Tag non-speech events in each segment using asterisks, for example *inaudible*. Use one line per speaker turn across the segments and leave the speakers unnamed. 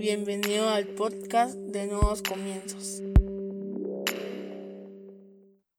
Bienvenido al podcast de Nuevos Comienzos.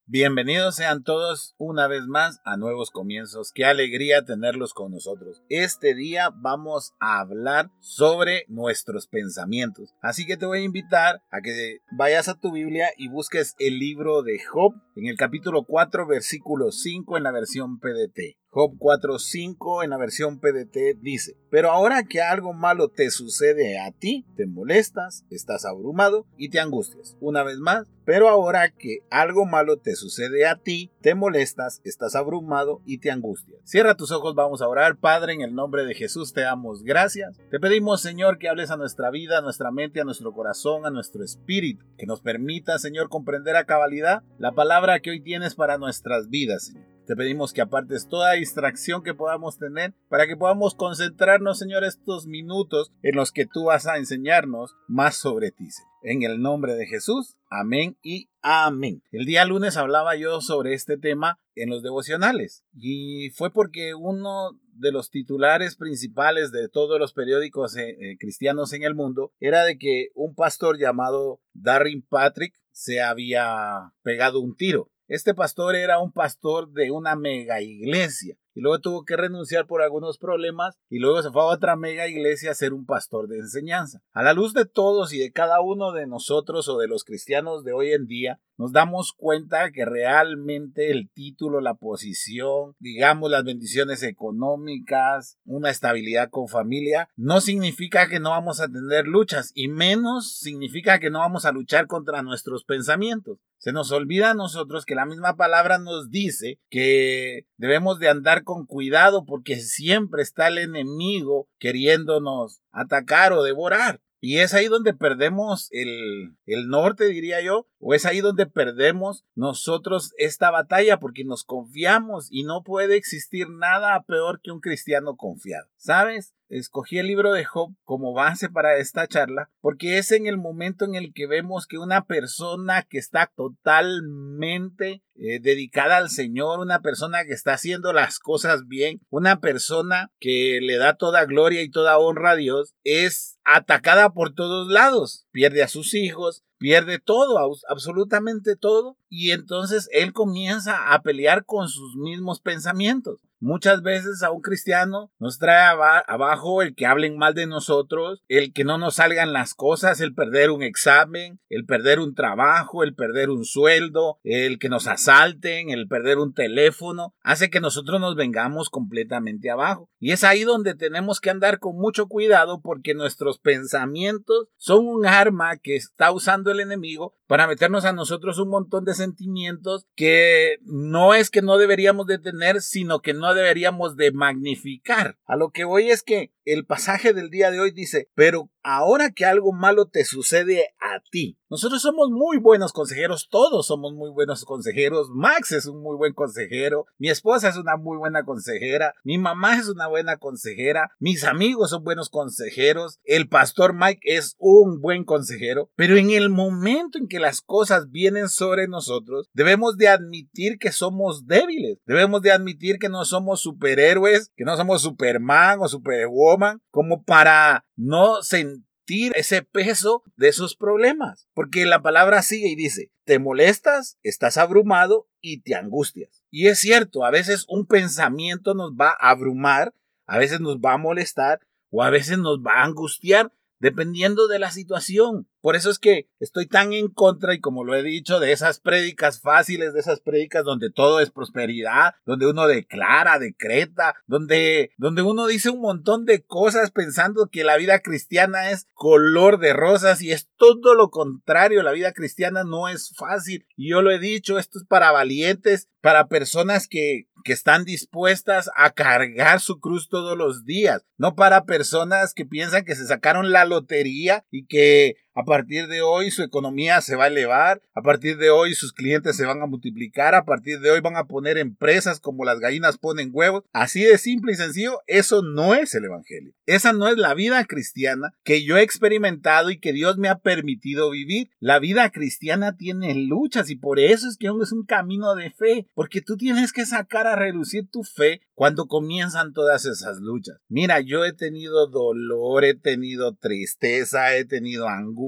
Bienvenidos sean todos una vez más a Nuevos Comienzos. Qué alegría tenerlos con nosotros. Este día vamos a hablar sobre nuestros pensamientos. Así que te voy a invitar a que vayas a tu Biblia y busques el libro de Job en el capítulo 4, versículo 5 en la versión PDT. Job 4.5 en la versión PDT dice, pero ahora que algo malo te sucede a ti, te molestas, estás abrumado y te angustias. Una vez más, pero ahora que algo malo te sucede a ti, te molestas, estás abrumado y te angustias. Cierra tus ojos, vamos a orar. Padre, en el nombre de Jesús te damos gracias. Te pedimos, Señor, que hables a nuestra vida, a nuestra mente, a nuestro corazón, a nuestro espíritu, que nos permita, Señor, comprender a cabalidad la palabra que hoy tienes para nuestras vidas, Señor. Te pedimos que apartes toda distracción que podamos tener para que podamos concentrarnos, Señor, estos minutos en los que tú vas a enseñarnos más sobre ti. En el nombre de Jesús, amén y amén. El día lunes hablaba yo sobre este tema en los devocionales y fue porque uno de los titulares principales de todos los periódicos eh, eh, cristianos en el mundo era de que un pastor llamado Darren Patrick se había pegado un tiro. Este pastor era un pastor de una mega iglesia y luego tuvo que renunciar por algunos problemas y luego se fue a otra mega iglesia a ser un pastor de enseñanza. A la luz de todos y de cada uno de nosotros o de los cristianos de hoy en día, nos damos cuenta que realmente el título, la posición, digamos las bendiciones económicas, una estabilidad con familia, no significa que no vamos a tener luchas y menos significa que no vamos a luchar contra nuestros pensamientos. Se nos olvida a nosotros que la misma palabra nos dice que debemos de andar con cuidado porque siempre está el enemigo queriéndonos atacar o devorar. Y es ahí donde perdemos el, el, norte, diría yo, o es ahí donde perdemos nosotros esta batalla porque nos confiamos y no puede existir nada peor que un cristiano confiado. ¿Sabes? Escogí el libro de Job como base para esta charla porque es en el momento en el que vemos que una persona que está totalmente eh, dedicada al Señor, una persona que está haciendo las cosas bien, una persona que le da toda gloria y toda honra a Dios, es atacada por todos lados. Pierde a sus hijos, pierde todo, absolutamente todo, y entonces él comienza a pelear con sus mismos pensamientos. Muchas veces a un cristiano nos trae abajo el que hablen mal de nosotros, el que no nos salgan las cosas, el perder un examen, el perder un trabajo, el perder un sueldo, el que nos asalten, el perder un teléfono, hace que nosotros nos vengamos completamente abajo. Y es ahí donde tenemos que andar con mucho cuidado porque nuestros pensamientos son un arma que está usando el enemigo para meternos a nosotros un montón de sentimientos que no es que no deberíamos de tener, sino que no deberíamos de magnificar. A lo que voy es que el pasaje del día de hoy dice, pero ahora que algo malo te sucede a ti. Nosotros somos muy buenos consejeros, todos somos muy buenos consejeros. Max es un muy buen consejero, mi esposa es una muy buena consejera, mi mamá es una buena consejera, mis amigos son buenos consejeros, el pastor Mike es un buen consejero, pero en el momento en que las cosas vienen sobre nosotros, debemos de admitir que somos débiles, debemos de admitir que no somos superhéroes, que no somos Superman o Superwoman, como para no sentir ese peso de esos problemas. Porque la palabra sigue y dice, te molestas, estás abrumado y te angustias. Y es cierto, a veces un pensamiento nos va a abrumar, a veces nos va a molestar o a veces nos va a angustiar, dependiendo de la situación. Por eso es que estoy tan en contra y como lo he dicho, de esas prédicas fáciles, de esas prédicas donde todo es prosperidad, donde uno declara, decreta, donde, donde uno dice un montón de cosas pensando que la vida cristiana es color de rosas y es todo lo contrario. La vida cristiana no es fácil. Y yo lo he dicho, esto es para valientes, para personas que, que están dispuestas a cargar su cruz todos los días, no para personas que piensan que se sacaron la lotería y que a partir de hoy su economía se va a elevar, a partir de hoy sus clientes se van a multiplicar, a partir de hoy van a poner empresas como las gallinas ponen huevos. Así de simple y sencillo, eso no es el Evangelio. Esa no es la vida cristiana que yo he experimentado y que Dios me ha permitido vivir. La vida cristiana tiene luchas y por eso es que es un camino de fe, porque tú tienes que sacar a relucir tu fe cuando comienzan todas esas luchas. Mira, yo he tenido dolor, he tenido tristeza, he tenido angustia,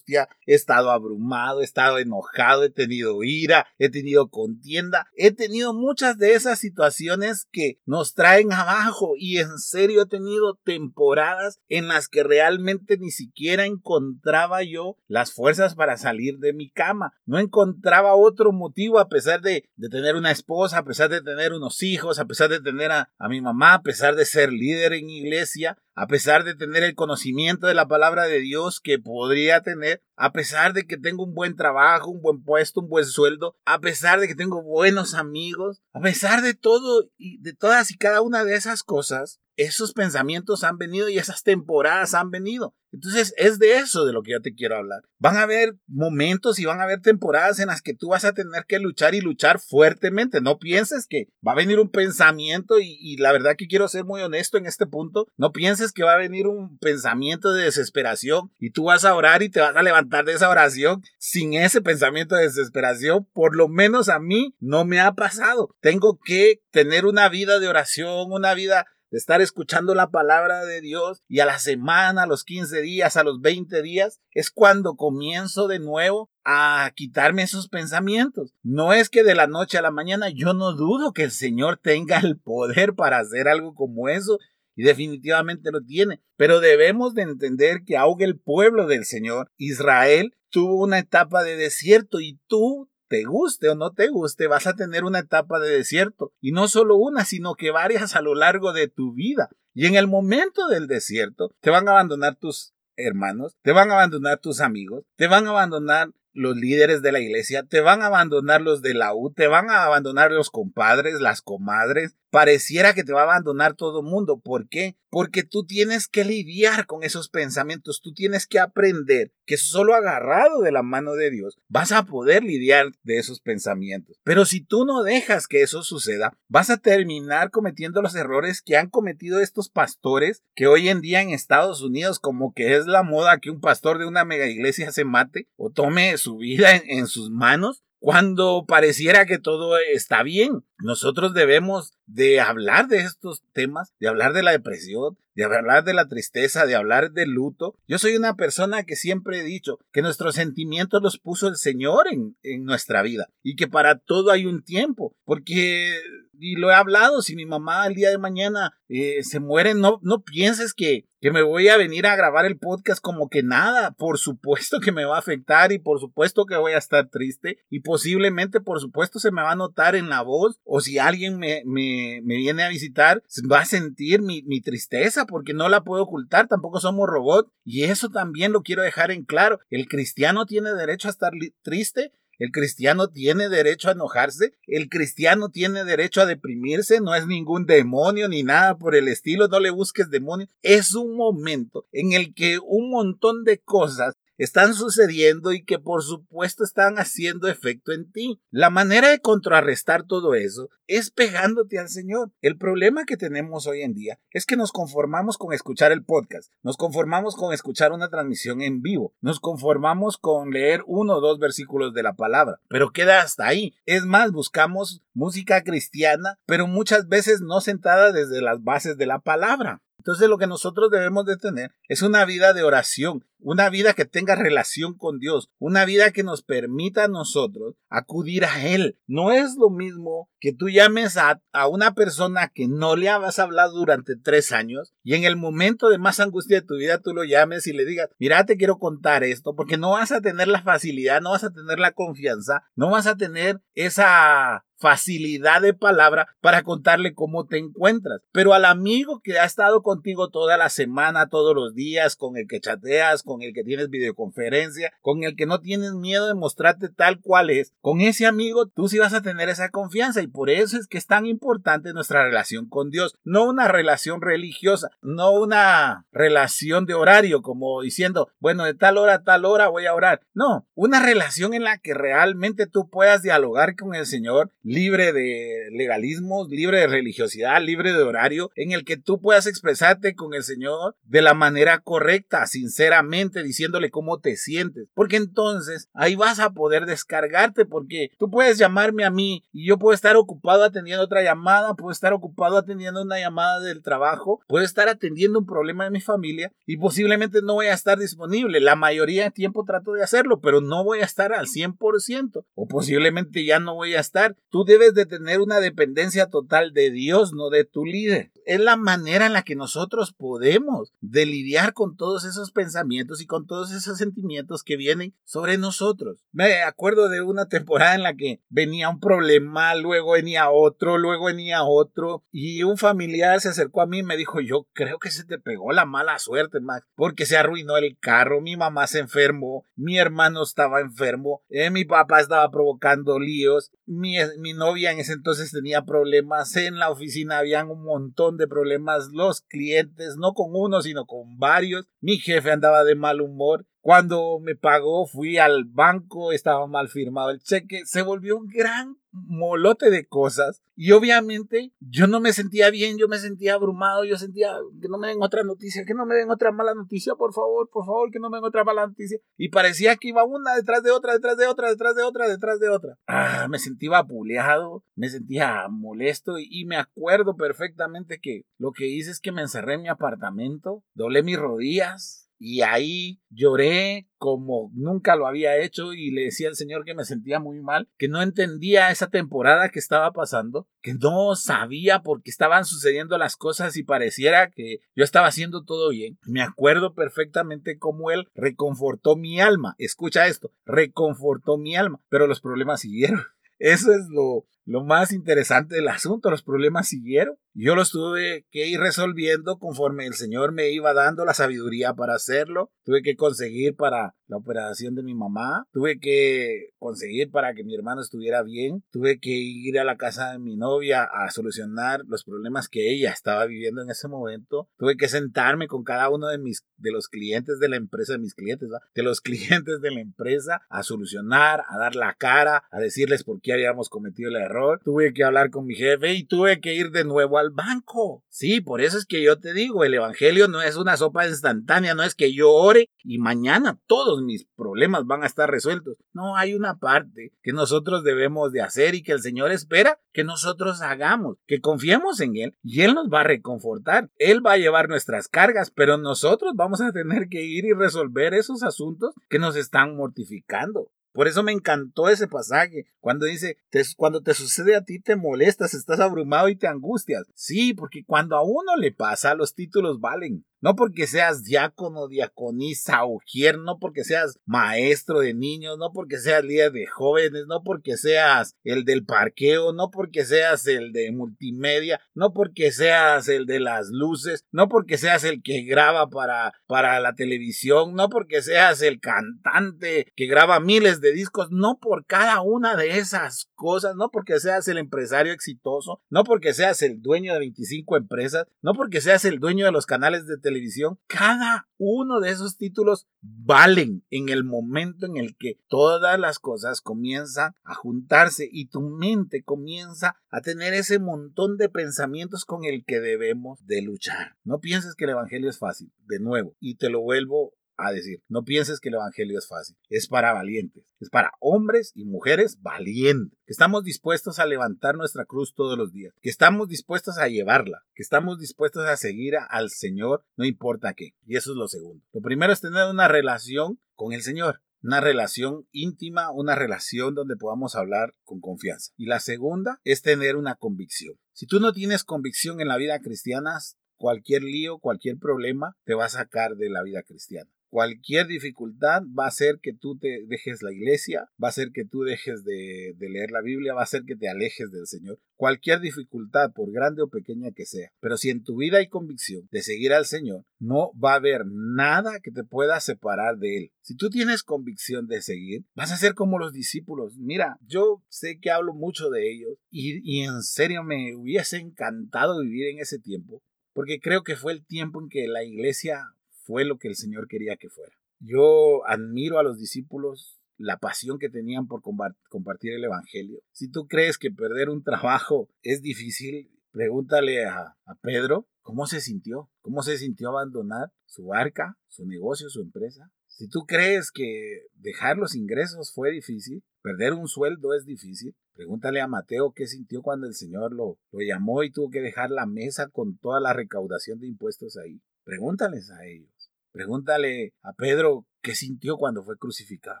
he estado abrumado, he estado enojado, he tenido ira, he tenido contienda, he tenido muchas de esas situaciones que nos traen abajo y en serio he tenido temporadas en las que realmente ni siquiera encontraba yo las fuerzas para salir de mi cama. No encontraba otro motivo a pesar de, tener una esposa, a pesar de tener unos hijos, a pesar de tener a mi mamá, a pesar de ser líder en iglesia, a pesar de tener el conocimiento de la palabra de Dios que podría tener, a pesar de que tengo un buen trabajo, un buen puesto, un buen sueldo, a pesar de que tengo buenos amigos, a pesar de todo y de todas y cada una de esas cosas, esos pensamientos han venido y esas temporadas han venido. Entonces es de eso de lo que yo te quiero hablar. Van a haber momentos y van a haber temporadas en las que tú vas a tener que luchar y luchar fuertemente. No pienses que va a venir un pensamiento y, y la verdad que quiero ser muy honesto en este punto. No pienses que va a venir un pensamiento de desesperación y tú vas a orar y te vas a levantar de esa oración sin ese pensamiento de desesperación. Por lo menos a mí no me ha pasado. Tengo que tener una vida de oración, una vida de estar escuchando la palabra de Dios y a la semana, a los 15 días, a los 20 días, es cuando comienzo de nuevo a quitarme esos pensamientos. No es que de la noche a la mañana yo no dudo que el Señor tenga el poder para hacer algo como eso y definitivamente lo tiene, pero debemos de entender que aunque el pueblo del Señor, Israel, tuvo una etapa de desierto y tú te guste o no te guste, vas a tener una etapa de desierto. Y no solo una, sino que varias a lo largo de tu vida. Y en el momento del desierto, te van a abandonar tus hermanos, te van a abandonar tus amigos, te van a abandonar los líderes de la iglesia, te van a abandonar los de la U, te van a abandonar los compadres, las comadres, pareciera que te va a abandonar todo el mundo. ¿Por qué? Porque tú tienes que lidiar con esos pensamientos, tú tienes que aprender que solo agarrado de la mano de Dios vas a poder lidiar de esos pensamientos. Pero si tú no dejas que eso suceda, vas a terminar cometiendo los errores que han cometido estos pastores que hoy en día en Estados Unidos como que es la moda que un pastor de una mega iglesia se mate o tome su vida en, en sus manos cuando pareciera que todo está bien. Nosotros debemos de hablar de estos temas, de hablar de la depresión, de hablar de la tristeza, de hablar del luto. Yo soy una persona que siempre he dicho que nuestros sentimientos los puso el Señor en, en nuestra vida y que para todo hay un tiempo, porque y lo he hablado, si mi mamá el día de mañana eh, se muere, no, no pienses que, que me voy a venir a grabar el podcast como que nada. Por supuesto que me va a afectar y por supuesto que voy a estar triste y posiblemente, por supuesto, se me va a notar en la voz o si alguien me, me, me viene a visitar, va a sentir mi, mi tristeza porque no la puedo ocultar, tampoco somos robots y eso también lo quiero dejar en claro. El cristiano tiene derecho a estar triste el cristiano tiene derecho a enojarse, el cristiano tiene derecho a deprimirse, no es ningún demonio ni nada por el estilo, no le busques demonio. Es un momento en el que un montón de cosas están sucediendo y que por supuesto están haciendo efecto en ti. La manera de contrarrestar todo eso es pegándote al Señor. El problema que tenemos hoy en día es que nos conformamos con escuchar el podcast, nos conformamos con escuchar una transmisión en vivo, nos conformamos con leer uno o dos versículos de la palabra, pero queda hasta ahí. Es más, buscamos música cristiana, pero muchas veces no sentada desde las bases de la palabra. Entonces lo que nosotros debemos de tener es una vida de oración, una vida que tenga relación con Dios, una vida que nos permita a nosotros acudir a Él. No es lo mismo que tú llames a, a una persona que no le has hablado durante tres años y en el momento de más angustia de tu vida tú lo llames y le digas, mira, te quiero contar esto, porque no vas a tener la facilidad, no vas a tener la confianza, no vas a tener esa facilidad de palabra para contarle cómo te encuentras. Pero al amigo que ha estado contigo toda la semana, todos los días, con el que chateas, con el que tienes videoconferencia, con el que no tienes miedo de mostrarte tal cual es, con ese amigo tú sí vas a tener esa confianza y por eso es que es tan importante nuestra relación con Dios, no una relación religiosa, no una relación de horario como diciendo, bueno, de tal hora a tal hora voy a orar, no, una relación en la que realmente tú puedas dialogar con el Señor libre de legalismo, libre de religiosidad, libre de horario, en el que tú puedas expresarte con el Señor de la manera correcta, sinceramente, diciéndole cómo te sientes. Porque entonces ahí vas a poder descargarte, porque tú puedes llamarme a mí y yo puedo estar ocupado atendiendo otra llamada, puedo estar ocupado atendiendo una llamada del trabajo, puedo estar atendiendo un problema de mi familia y posiblemente no voy a estar disponible. La mayoría de tiempo trato de hacerlo, pero no voy a estar al 100% o posiblemente ya no voy a estar. Tú debes de tener una dependencia total de Dios, no de tu líder. Es la manera en la que nosotros podemos de lidiar con todos esos pensamientos y con todos esos sentimientos que vienen sobre nosotros. Me acuerdo de una temporada en la que venía un problema, luego venía otro, luego venía otro y un familiar se acercó a mí y me dijo, yo creo que se te pegó la mala suerte, Max, porque se arruinó el carro, mi mamá se enfermó, mi hermano estaba enfermo, eh, mi papá estaba provocando líos, mi, mi novia en ese entonces tenía problemas en la oficina, habían un montón de problemas, los clientes, no con uno, sino con varios, mi jefe andaba de mal humor, cuando me pagó, fui al banco, estaba mal firmado el cheque, se volvió un gran molote de cosas y obviamente yo no me sentía bien, yo me sentía abrumado, yo sentía que no me den otra noticia, que no me den otra mala noticia, por favor, por favor, que no me den otra mala noticia. Y parecía que iba una detrás de otra, detrás de otra, detrás de otra, detrás de otra. Ah, me sentía vapuleado, me sentía molesto y, y me acuerdo perfectamente que lo que hice es que me encerré en mi apartamento, doblé mis rodillas, y ahí lloré como nunca lo había hecho y le decía al Señor que me sentía muy mal, que no entendía esa temporada que estaba pasando, que no sabía por qué estaban sucediendo las cosas y pareciera que yo estaba haciendo todo bien. Me acuerdo perfectamente cómo Él reconfortó mi alma. Escucha esto, reconfortó mi alma, pero los problemas siguieron. *laughs* Eso es lo, lo más interesante del asunto, los problemas siguieron. Yo los tuve que ir resolviendo conforme el Señor me iba dando la sabiduría para hacerlo. Tuve que conseguir para la operación de mi mamá. Tuve que conseguir para que mi hermano estuviera bien. Tuve que ir a la casa de mi novia a solucionar los problemas que ella estaba viviendo en ese momento. Tuve que sentarme con cada uno de mis de los clientes de la empresa, de mis clientes, de los *laughs* clientes de la empresa a solucionar, a dar la cara, a decirles por qué habíamos cometido el error. Tuve que hablar con mi jefe y tuve que ir de nuevo a banco. Sí, por eso es que yo te digo, el Evangelio no es una sopa instantánea, no es que yo ore y mañana todos mis problemas van a estar resueltos. No, hay una parte que nosotros debemos de hacer y que el Señor espera que nosotros hagamos, que confiemos en Él y Él nos va a reconfortar. Él va a llevar nuestras cargas, pero nosotros vamos a tener que ir y resolver esos asuntos que nos están mortificando. Por eso me encantó ese pasaje, cuando dice, cuando te sucede a ti te molestas, estás abrumado y te angustias. Sí, porque cuando a uno le pasa, los títulos valen. No porque seas diácono, diaconisa, ujier, no porque seas maestro de niños, no porque seas líder de jóvenes, no porque seas el del parqueo, no porque seas el de multimedia, no porque seas el de las luces, no porque seas el que graba para, para la televisión, no porque seas el cantante que graba miles de discos, no por cada una de esas cosas, no porque seas el empresario exitoso, no porque seas el dueño de 25 empresas, no porque seas el dueño de los canales de televisión, televisión, cada uno de esos títulos valen en el momento en el que todas las cosas comienzan a juntarse y tu mente comienza a tener ese montón de pensamientos con el que debemos de luchar. No pienses que el Evangelio es fácil, de nuevo, y te lo vuelvo a decir, no pienses que el Evangelio es fácil, es para valientes, es para hombres y mujeres valientes, que estamos dispuestos a levantar nuestra cruz todos los días, que estamos dispuestos a llevarla, que estamos dispuestos a seguir al Señor, no importa qué. Y eso es lo segundo. Lo primero es tener una relación con el Señor, una relación íntima, una relación donde podamos hablar con confianza. Y la segunda es tener una convicción. Si tú no tienes convicción en la vida cristiana, cualquier lío, cualquier problema te va a sacar de la vida cristiana Cualquier dificultad va a hacer que tú te dejes la iglesia, va a hacer que tú dejes de, leer la Biblia, va a hacer que te alejes del Señor. Cualquier dificultad, por grande o pequeña que sea. Pero si en tu vida hay convicción de seguir al Señor, no va a haber nada que te pueda separar de Él. Si tú tienes convicción de seguir, vas a ser como los discípulos. Mira, yo sé que hablo mucho de ellos y, y en serio me hubiese encantado vivir en ese tiempo, porque creo que fue el tiempo en que la iglesia fue lo que el Señor quería que fuera. Yo admiro a los discípulos la pasión que tenían por compartir el Evangelio. Si tú crees que perder un trabajo es difícil, pregúntale a, Pedro cómo se sintió, cómo se sintió abandonar su barca, su negocio, su empresa. Si tú crees que dejar los ingresos fue difícil, perder un sueldo es difícil, pregúntale a Mateo qué sintió cuando el Señor lo, lo llamó y tuvo que dejar la mesa con toda la recaudación de impuestos ahí. Pregúntales a ellos. Pregúntale a Pedro qué sintió cuando fue crucificado.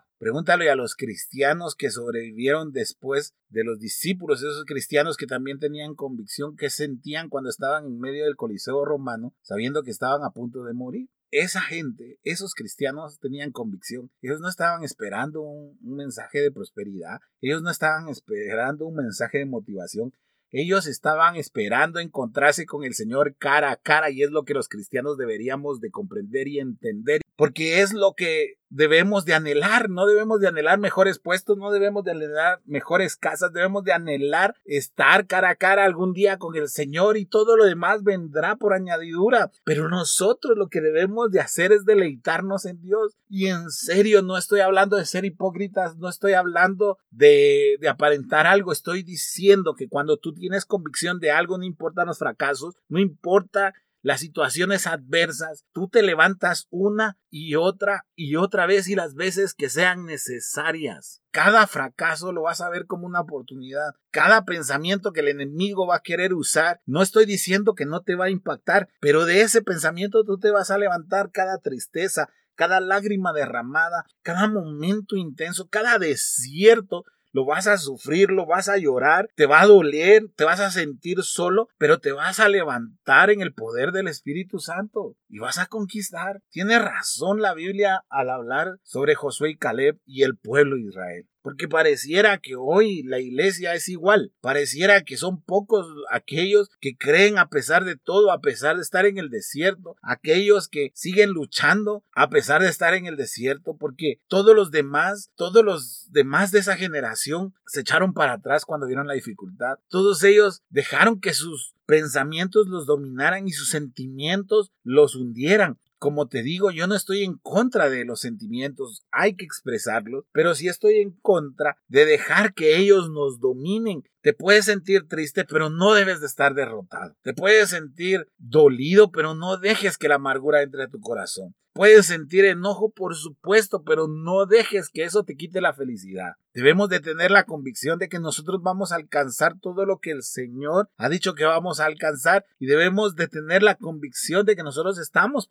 Pregúntale a los cristianos que sobrevivieron después de los discípulos, esos cristianos que también tenían convicción, qué sentían cuando estaban en medio del Coliseo romano, sabiendo que estaban a punto de morir. Esa gente, esos cristianos tenían convicción. Ellos no estaban esperando un, un mensaje de prosperidad, ellos no estaban esperando un mensaje de motivación, ellos estaban esperando encontrarse con el Señor cara a cara y es lo que los cristianos deberíamos de comprender y entender, porque es lo que debemos de anhelar, no debemos de anhelar mejores puestos, no debemos de anhelar mejores casas, debemos de anhelar estar cara a cara algún día con el Señor y todo lo demás vendrá por añadidura. Pero nosotros lo que debemos de hacer es deleitarnos en Dios. Y en serio, no estoy hablando de ser hipócritas, no estoy hablando de, de aparentar algo, estoy diciendo que cuando tú tienes convicción de algo, no importan los fracasos, no importa las situaciones adversas, tú te levantas una y otra y otra vez y las veces que sean necesarias. Cada fracaso lo vas a ver como una oportunidad. Cada pensamiento que el enemigo va a querer usar, no estoy diciendo que no te va a impactar, pero de ese pensamiento tú te vas a levantar cada tristeza, cada lágrima derramada, cada momento intenso, cada desierto lo vas a sufrir, lo vas a llorar, te va a doler, te vas a sentir solo, pero te vas a levantar en el poder del Espíritu Santo y vas a conquistar. Tiene razón la Biblia al hablar sobre Josué y Caleb y el pueblo de Israel. Porque pareciera que hoy la iglesia es igual. Pareciera que son pocos aquellos que creen a pesar de todo, a pesar de estar en el desierto. Aquellos que siguen luchando a pesar de estar en el desierto. Porque todos los demás, todos los demás de esa generación se echaron para atrás cuando vieron la dificultad. Todos ellos dejaron que sus pensamientos los dominaran y sus sentimientos los hundieran. Como te digo, yo no estoy en contra de los sentimientos, hay que expresarlos, pero sí estoy en contra de dejar que ellos nos dominen. Te puedes sentir triste, pero no debes de estar derrotado. Te puedes sentir dolido, pero no dejes que la amargura entre a tu corazón. Puedes sentir enojo, por supuesto, pero no dejes que eso te quite la felicidad. Debemos de tener la convicción de que nosotros vamos a alcanzar todo lo que el Señor ha dicho que vamos a alcanzar y debemos de tener la convicción de que nosotros estamos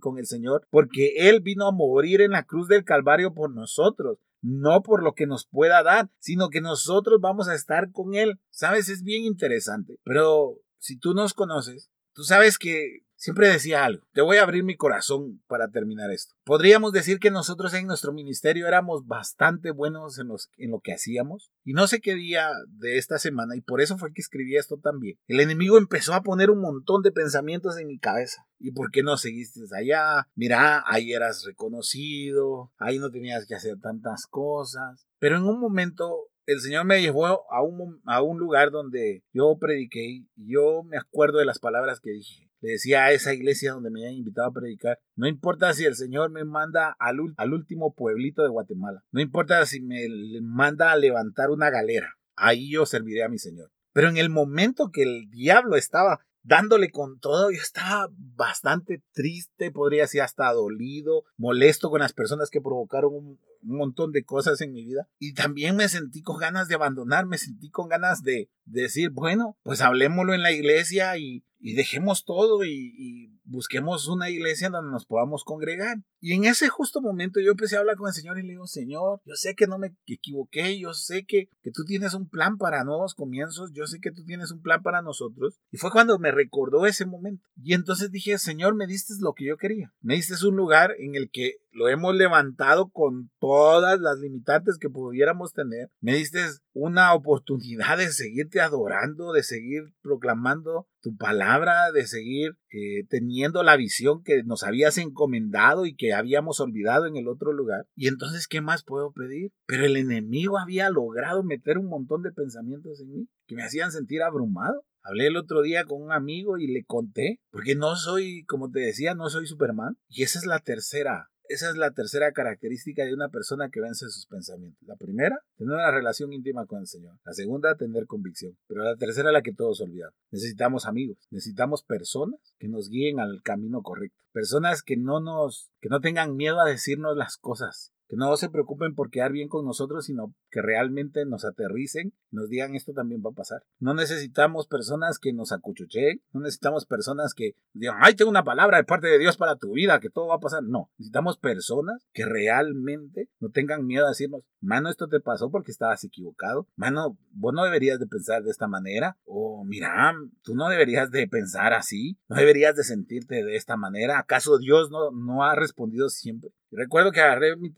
con el Señor porque Él vino a morir en la cruz del Calvario por nosotros no por lo que nos pueda dar, sino que nosotros vamos a estar con Él. Sabes, es bien interesante, pero si tú nos conoces, tú sabes que Siempre decía algo. Te voy a abrir mi corazón para terminar esto. Podríamos decir que nosotros en nuestro ministerio éramos bastante buenos en, lo que hacíamos. Y no sé qué día de esta semana, y por eso fue que escribí esto también. El enemigo empezó a poner un montón de pensamientos en mi cabeza. ¿Y por qué no seguiste allá? Mira, ahí eras reconocido, ahí no tenías que hacer tantas cosas. Pero en un momento el Señor me llevó a un, a un lugar donde yo prediqué y yo me acuerdo de las palabras que dije le decía a esa iglesia donde me habían invitado a predicar, no importa si el Señor me manda al, al último pueblito de Guatemala, no importa si me manda a levantar una galera, ahí yo serviré a mi Señor. Pero en el momento que el diablo estaba dándole con todo. Yo estaba bastante triste, podría decir hasta dolido, molesto con las personas que provocaron un, montón de cosas en mi vida. Y también me sentí con ganas de abandonar, me sentí con ganas de, decir, bueno, pues hablemoslo en la iglesia y, dejemos todo y, busquemos una iglesia donde nos podamos congregar. Y en ese justo momento yo empecé a hablar con el Señor y le digo, Señor, yo sé que no me equivoqué, yo sé que, que tú tienes un plan para nuevos comienzos, yo sé que tú tienes un plan para nosotros. Y fue cuando me recordó ese momento. Y entonces dije, Señor, me diste lo que yo quería. Me diste un lugar en el que lo hemos levantado con todas las limitantes que pudiéramos tener. Me diste una oportunidad de seguirte adorando, de seguir proclamando tu palabra, de seguir eh, teniendo la visión que nos habías encomendado y que habíamos olvidado en el otro lugar. Y entonces, ¿qué más puedo pedir? Pero el enemigo había logrado meter un montón de pensamientos en mí que me hacían sentir abrumado. Hablé el otro día con un amigo y le conté, porque no soy, como te decía, no soy Superman. Y esa es la tercera esa es la tercera característica de una persona que vence sus pensamientos. La primera, tener una relación íntima con el Señor. La segunda, tener convicción. Pero la tercera, la que todos olvidamos. Necesitamos amigos. Necesitamos personas que nos guíen al camino correcto. Personas que no nos, que no tengan miedo a decirnos las cosas que no se preocupen por quedar bien con nosotros, sino que realmente nos aterricen, nos digan esto también va a pasar. No necesitamos personas que nos acuchucheen, no necesitamos personas que digan, ay, tengo una palabra de parte de Dios para tu vida, que todo va a pasar. No, necesitamos personas que realmente no tengan miedo a decirnos, mano, esto te pasó porque estabas equivocado, mano, vos no deberías de pensar de esta manera, o mira, tú no deberías de pensar así, no deberías de sentirte de esta manera, ¿acaso Dios no, no ha respondido siempre? Recuerdo que agarré mi,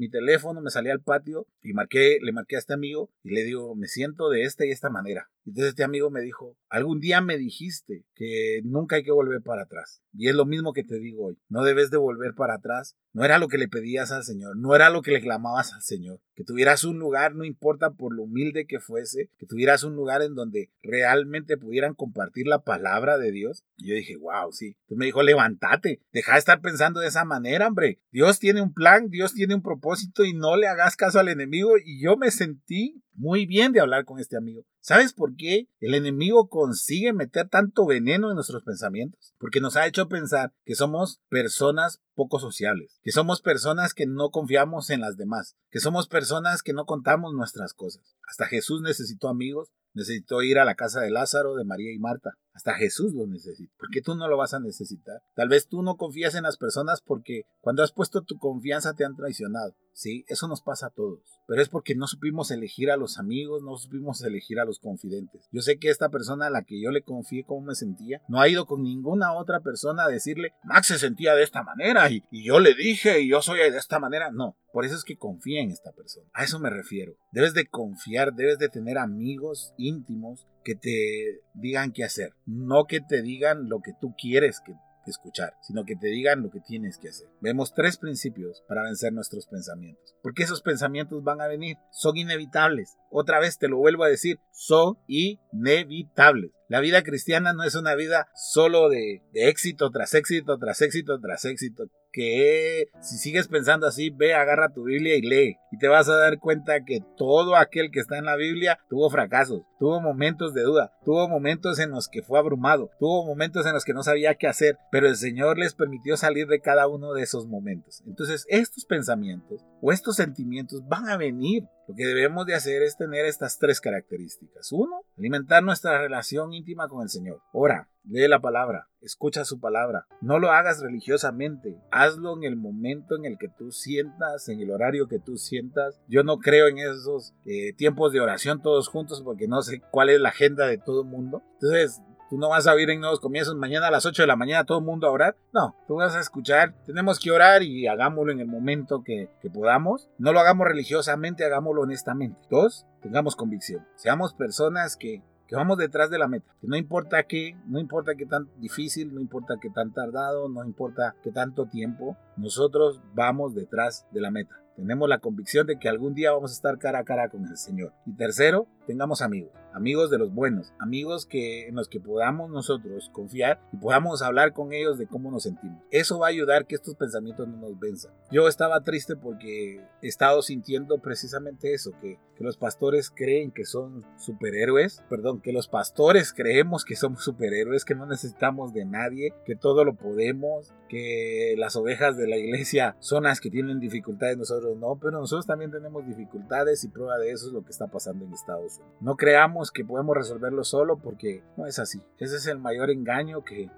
mi teléfono, me salí al patio y marqué, le marqué a este amigo y le digo, me siento de esta y esta manera. Entonces este amigo me dijo, algún día me dijiste que nunca hay que volver para atrás. Y es lo mismo que te digo hoy, no debes de volver para atrás. No era lo que le pedías al Señor, no era lo que le clamabas al Señor. Que tuvieras un lugar, no importa por lo humilde que fuese, que tuvieras un lugar en donde realmente pudieran compartir la palabra de Dios. Y yo dije, wow, sí. Entonces me dijo, levántate, deja de estar pensando de esa manera, hombre. Dios tiene un plan, Dios tiene un propósito y no le hagas caso al enemigo. Y yo me sentí muy bien de hablar con este amigo. ¿Sabes por qué el enemigo consigue meter tanto veneno en nuestros pensamientos? Porque nos ha hecho pensar que somos personas poco sociables, que somos personas que no confiamos en las demás, que somos personas que no contamos nuestras cosas. Hasta Jesús necesitó amigos, necesitó ir a la casa de Lázaro, de María y Marta. Hasta Jesús lo necesita. ¿Por qué tú no lo vas a necesitar? Tal vez tú no confías en las personas porque cuando has puesto tu confianza te han traicionado. Sí, eso nos pasa a todos. Pero es porque no supimos elegir a los amigos, no supimos elegir a los confidentes. Yo sé que esta persona a la que yo le confié cómo me sentía, no ha ido con ninguna otra persona a decirle, Max se sentía de esta manera y, y yo le dije y yo soy de esta manera. No, por eso es que confía en esta persona. A eso me refiero. Debes de confiar, debes de tener amigos íntimos que te digan qué hacer, no que te digan lo que tú quieres que escuchar, sino que te digan lo que tienes que hacer. Vemos tres principios para vencer nuestros pensamientos. Porque esos pensamientos van a venir, son inevitables. Otra vez te lo vuelvo a decir, son inevitables. La vida cristiana no es una vida solo de, de éxito tras éxito, tras éxito, tras éxito que si sigues pensando así, ve, agarra tu Biblia y lee. Y te vas a dar cuenta que todo aquel que está en la Biblia tuvo fracasos, tuvo momentos de duda, tuvo momentos en los que fue abrumado, tuvo momentos en los que no sabía qué hacer, pero el Señor les permitió salir de cada uno de esos momentos. Entonces, estos pensamientos o estos sentimientos van a venir. Lo que debemos de hacer es tener estas tres características. Uno, alimentar nuestra relación íntima con el Señor. Ora, lee la palabra, escucha su palabra. No lo hagas religiosamente, hazlo en el momento en el que tú sientas, en el horario que tú sientas. Yo no creo en esos eh, tiempos de oración todos juntos porque no sé cuál es la agenda de todo el mundo. Entonces, Tú no vas a oír en nuevos comienzos mañana a las 8 de la mañana todo el mundo a orar. No, tú vas a escuchar. Tenemos que orar y hagámoslo en el momento que, que podamos. No lo hagamos religiosamente, hagámoslo honestamente. Dos, tengamos convicción. Seamos personas que que vamos detrás de la meta, que no importa qué, no importa qué tan difícil, no importa qué tan tardado, no importa qué tanto tiempo, nosotros vamos detrás de la meta. Tenemos la convicción de que algún día vamos a estar cara a cara con el Señor. Y tercero, tengamos amigos, amigos de los buenos, amigos que, en los que podamos nosotros confiar y podamos hablar con ellos de cómo nos sentimos. Eso va a ayudar que estos pensamientos no nos venzan. Yo estaba triste porque he estado sintiendo precisamente eso, que, que los pastores creen que son superhéroes, perdón, que los pastores creemos que somos superhéroes, que no necesitamos de nadie, que todo lo podemos, que las ovejas de la iglesia son las que tienen dificultades, nosotros no, pero nosotros también tenemos dificultades y prueba de eso es lo que está pasando en Estados Unidos. No creamos que podemos resolverlo solo porque no es así. Ese es el mayor engaño que,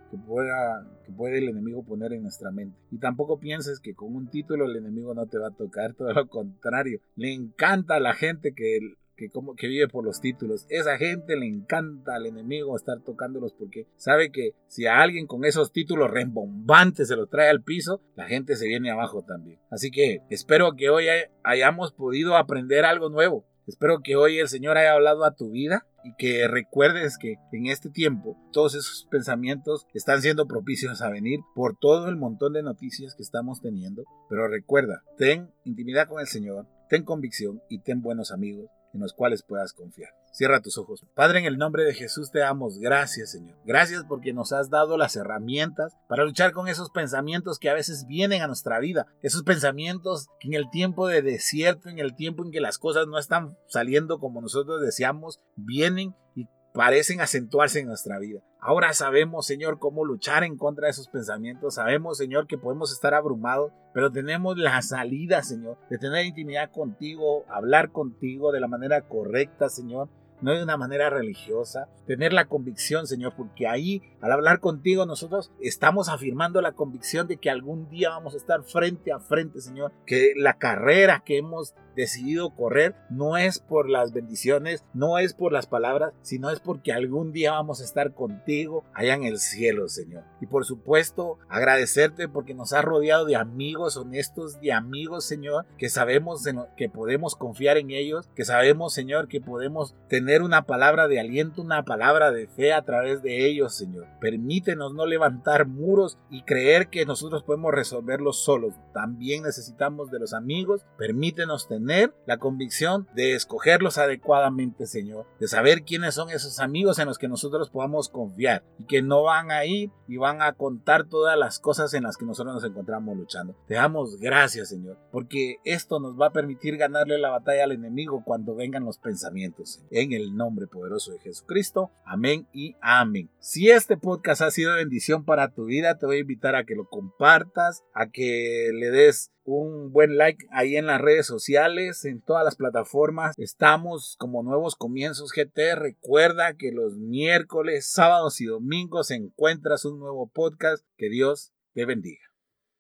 puede el enemigo poner en nuestra mente. Y tampoco pienses que con un título el enemigo no te va a tocar, *laughs* todo lo contrario. Le encanta a la gente que vive por los títulos. Esa gente le encanta al enemigo estar tocándolos porque sabe que si a alguien con esos títulos rembombantes se los trae al piso, la gente se viene abajo también. Así que espero que hoy hayamos podido aprender algo nuevo. Espero que hoy el Señor haya hablado a tu vida y que recuerdes que en este tiempo todos esos pensamientos están siendo propicios a venir por todo el montón de noticias que estamos teniendo. Pero recuerda, ten intimidad con el Señor, ten convicción y ten buenos amigos en los cuales puedas confiar. Cierra tus ojos. Padre, en el nombre de Jesús te damos gracias, Señor. Gracias porque nos has dado las herramientas para luchar con esos pensamientos que a veces vienen a nuestra vida. Esos pensamientos que en el tiempo de desierto, en el tiempo en que las cosas no están saliendo como nosotros deseamos, vienen y parecen acentuarse en nuestra vida. Ahora sabemos, Señor, cómo luchar en contra de esos pensamientos. Sabemos, Señor, que podemos estar abrumados, pero tenemos la salida, Señor, de tener intimidad contigo, hablar contigo de la manera correcta, Señor no de una manera religiosa, tener la convicción, Señor, porque ahí, al hablar contigo, nosotros estamos afirmando la convicción de que algún día vamos a estar frente a frente, Señor, que la carrera que hemos decidido correr no es por las bendiciones, no es por las palabras, sino es porque algún día vamos a estar contigo allá en el cielo, Señor. Y por supuesto, agradecerte porque nos has rodeado de amigos honestos, de amigos, Señor, que sabemos que podemos confiar en ellos, que sabemos, Señor, que podemos tener una palabra de aliento, una palabra de fe a través de ellos, Señor. Permítenos no levantar muros y creer que nosotros podemos resolverlos solos. También necesitamos de los amigos. Permítenos tener tener la convicción de escogerlos adecuadamente, Señor, de saber quiénes son esos amigos en los que nosotros podamos confiar y que no van a ir y van a contar todas las cosas en las que nosotros nos encontramos luchando. Te damos gracias, Señor, porque esto nos va a permitir ganarle la batalla al enemigo cuando vengan los pensamientos. En el nombre poderoso de Jesucristo. Amén y amén. Si este podcast ha sido bendición para tu vida, te voy a invitar a que lo compartas, a que le des un buen like ahí en las redes sociales, en todas las plataformas. Estamos como Nuevos Comienzos GT. Recuerda que los miércoles, sábados y domingos encuentras un nuevo podcast. Que Dios te bendiga.